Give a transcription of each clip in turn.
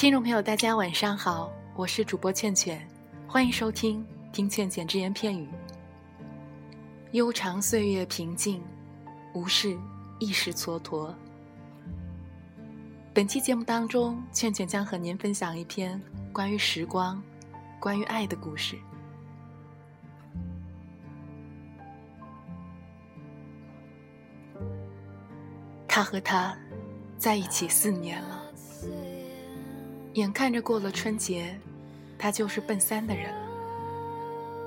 听众朋友，大家晚上好，我是主播倩倩，欢迎收听听倩倩只言片语。悠长岁月平静，无事一时蹉跎。本期节目当中，倩倩将和您分享一篇关于时光、关于爱的故事。他和她在一起四年了。眼看着过了春节，他就是奔三的人了。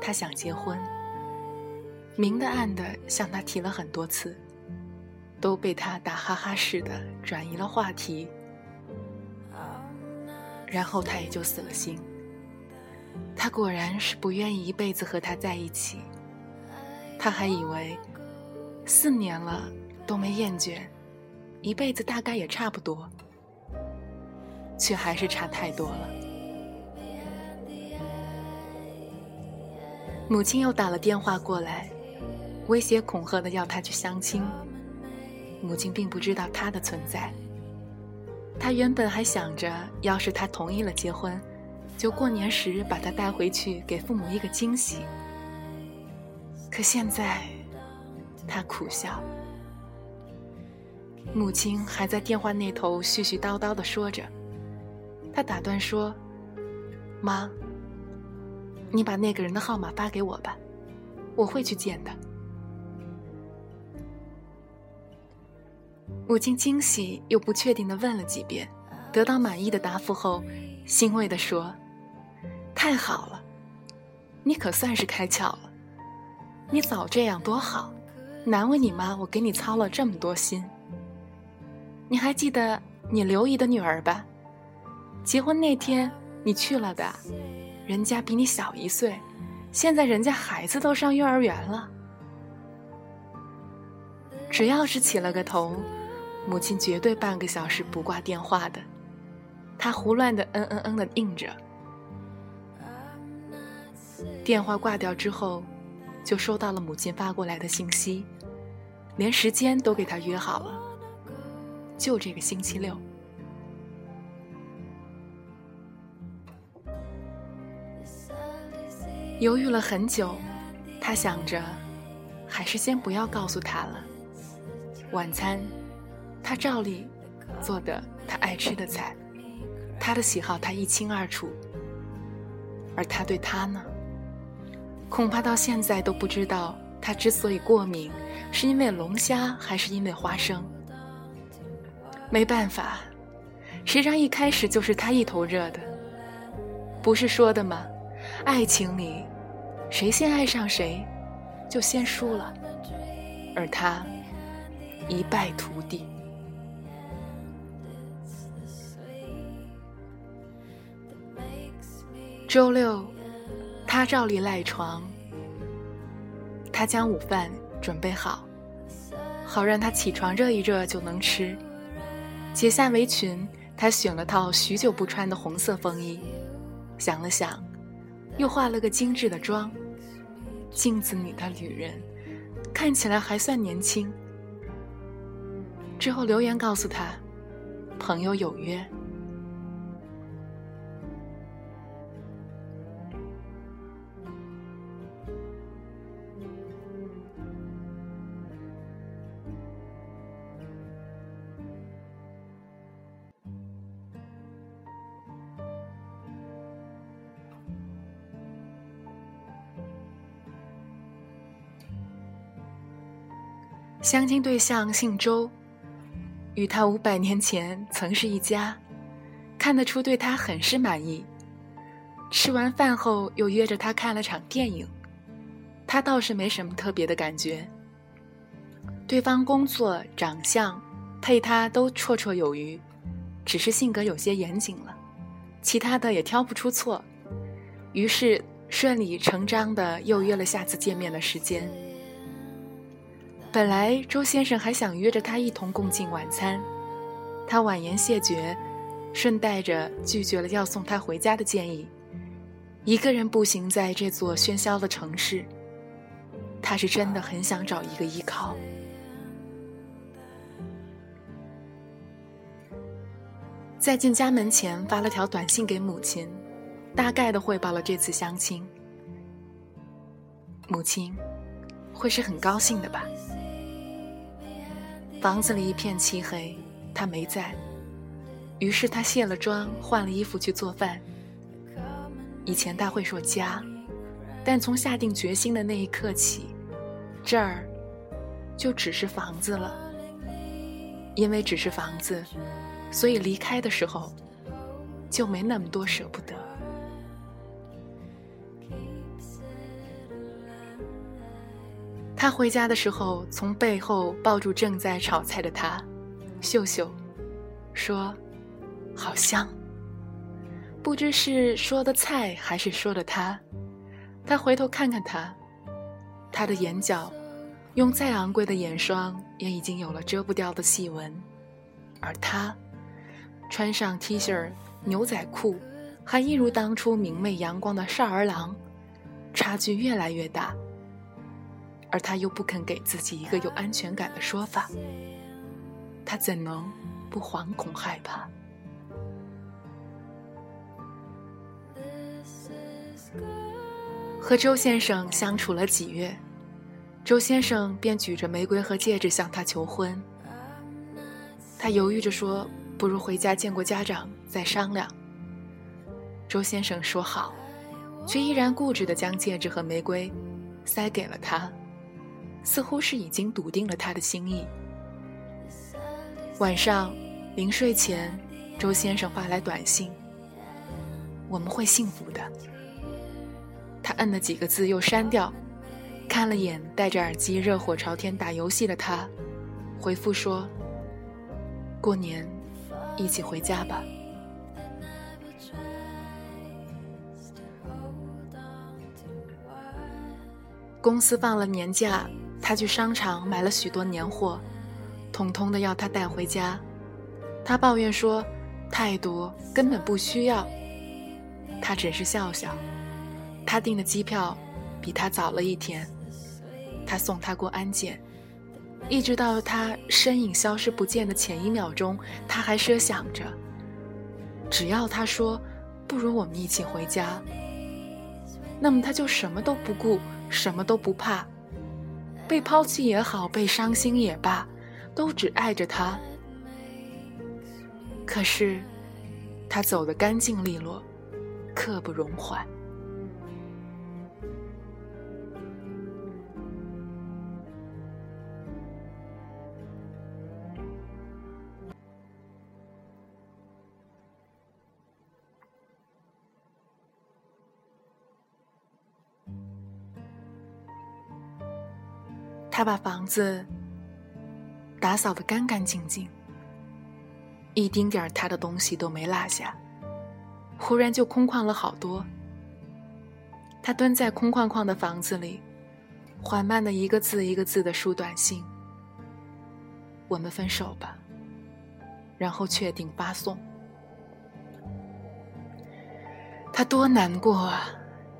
他想结婚，明的暗的向他提了很多次，都被他打哈哈似的转移了话题，然后他也就死了心。他果然是不愿意一辈子和他在一起。他还以为四年了都没厌倦，一辈子大概也差不多。却还是差太多了。母亲又打了电话过来，威胁恐吓的要他去相亲。母亲并不知道他的存在。他原本还想着，要是他同意了结婚，就过年时把他带回去给父母一个惊喜。可现在，他苦笑。母亲还在电话那头絮絮叨叨的说着。他打断说：“妈，你把那个人的号码发给我吧，我会去见的。”母亲惊喜又不确定的问了几遍，得到满意的答复后，欣慰的说：“太好了，你可算是开窍了。你早这样多好，难为你妈，我给你操了这么多心。你还记得你刘姨的女儿吧？”结婚那天你去了的，人家比你小一岁，现在人家孩子都上幼儿园了。只要是起了个头，母亲绝对半个小时不挂电话的。她胡乱的嗯嗯嗯的应着。电话挂掉之后，就收到了母亲发过来的信息，连时间都给她约好了，就这个星期六。犹豫了很久，他想着，还是先不要告诉他了。晚餐，他照例做的他爱吃的菜，他的喜好他一清二楚。而他对他呢，恐怕到现在都不知道他之所以过敏，是因为龙虾还是因为花生。没办法，谁让一开始就是他一头热的？不是说的吗？爱情里，谁先爱上谁，就先输了，而他一败涂地。周六，他照例赖床，他将午饭准备好，好让他起床热一热就能吃。解下围裙，他选了套许久不穿的红色风衣，想了想。又化了个精致的妆，镜子里的女人看起来还算年轻。之后留言告诉他，朋友有约。相亲对象姓周，与他五百年前曾是一家，看得出对他很是满意。吃完饭后又约着他看了场电影，他倒是没什么特别的感觉。对方工作、长相、配他都绰绰有余，只是性格有些严谨了，其他的也挑不出错。于是顺理成章的又约了下次见面的时间。本来周先生还想约着他一同共进晚餐，他婉言谢绝，顺带着拒绝了要送他回家的建议。一个人步行在这座喧嚣的城市，他是真的很想找一个依靠。在进家门前发了条短信给母亲，大概的汇报了这次相亲。母亲会是很高兴的吧？房子里一片漆黑，他没在，于是他卸了妆，换了衣服去做饭。以前他会说家，但从下定决心的那一刻起，这儿就只是房子了。因为只是房子，所以离开的时候就没那么多舍不得。他回家的时候，从背后抱住正在炒菜的他，秀秀，说：“好香。”不知是说的菜还是说的他。他回头看看他，他的眼角，用再昂贵的眼霜也已经有了遮不掉的细纹，而他，穿上 T 恤、牛仔裤，还一如当初明媚阳光的少儿郎，差距越来越大。而他又不肯给自己一个有安全感的说法，他怎能不惶恐害怕？和周先生相处了几月，周先生便举着玫瑰和戒指向他求婚。他犹豫着说：“不如回家见过家长再商量。”周先生说好，却依然固执地将戒指和玫瑰塞给了他。似乎是已经笃定了他的心意。晚上临睡前，周先生发来短信：“我们会幸福的。”他摁了几个字又删掉，看了眼戴着耳机热火朝天打游戏的他，回复说：“过年一起回家吧。”公司放了年假。他去商场买了许多年货，统统的要他带回家。他抱怨说：“太多，根本不需要。”他只是笑笑。他订的机票比他早了一天。他送他过安检，一直到他身影消失不见的前一秒钟，他还设想着：只要他说“不如我们一起回家”，那么他就什么都不顾，什么都不怕。被抛弃也好，被伤心也罢，都只爱着他。可是，他走得干净利落，刻不容缓。他把房子打扫得干干净净，一丁点儿他的东西都没落下。忽然就空旷了好多。他蹲在空旷旷的房子里，缓慢的一个字一个字的输短信：“我们分手吧。”然后确定发送。他多难过啊，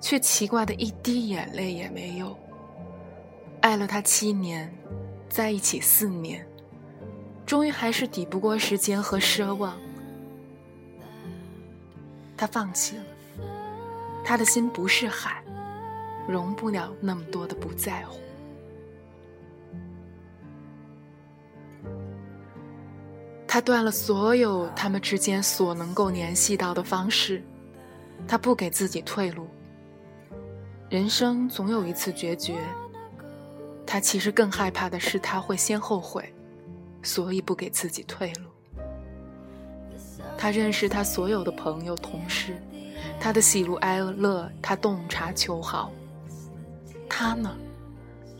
却奇怪的一滴眼泪也没有。爱了他七年，在一起四年，终于还是抵不过时间和奢望。他放弃了，他的心不是海，容不了那么多的不在乎。他断了所有他们之间所能够联系到的方式，他不给自己退路。人生总有一次决绝。他其实更害怕的是，他会先后悔，所以不给自己退路。他认识他所有的朋友、同事，他的喜怒哀乐，他洞察秋毫。他呢？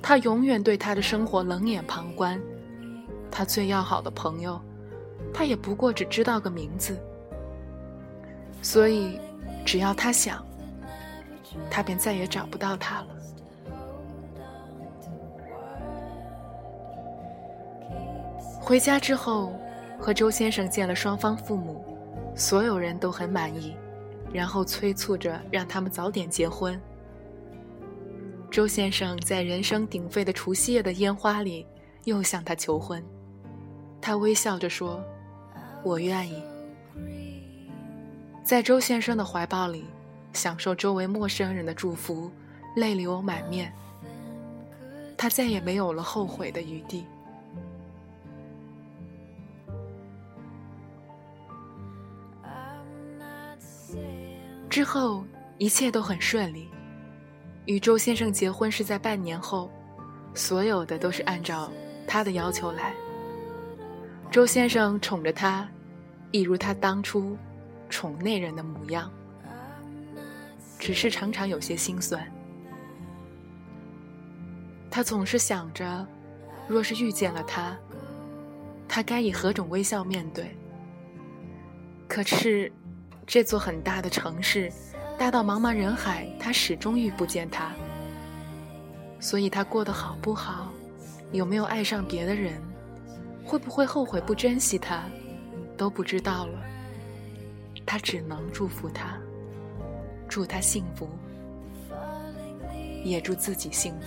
他永远对他的生活冷眼旁观。他最要好的朋友，他也不过只知道个名字。所以，只要他想，他便再也找不到他了。回家之后，和周先生见了双方父母，所有人都很满意，然后催促着让他们早点结婚。周先生在人声鼎沸的除夕夜的烟花里又向她求婚，他微笑着说：“我愿意。”在周先生的怀抱里，享受周围陌生人的祝福，泪流满面。他再也没有了后悔的余地。之后一切都很顺利，与周先生结婚是在半年后，所有的都是按照他的要求来。周先生宠着她，一如他当初宠内人的模样，只是常常有些心酸。他总是想着，若是遇见了他，他该以何种微笑面对？可是。这座很大的城市，大到茫茫人海，他始终遇不见他。所以，他过得好不好，有没有爱上别的人，会不会后悔不珍惜他，都不知道了。他只能祝福他，祝他幸福，也祝自己幸福。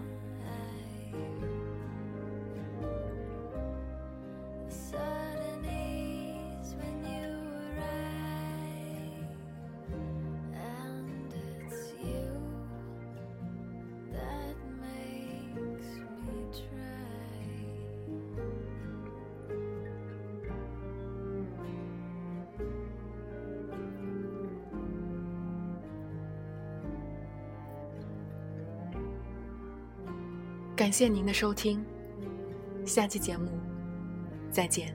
感谢您的收听，下期节目再见。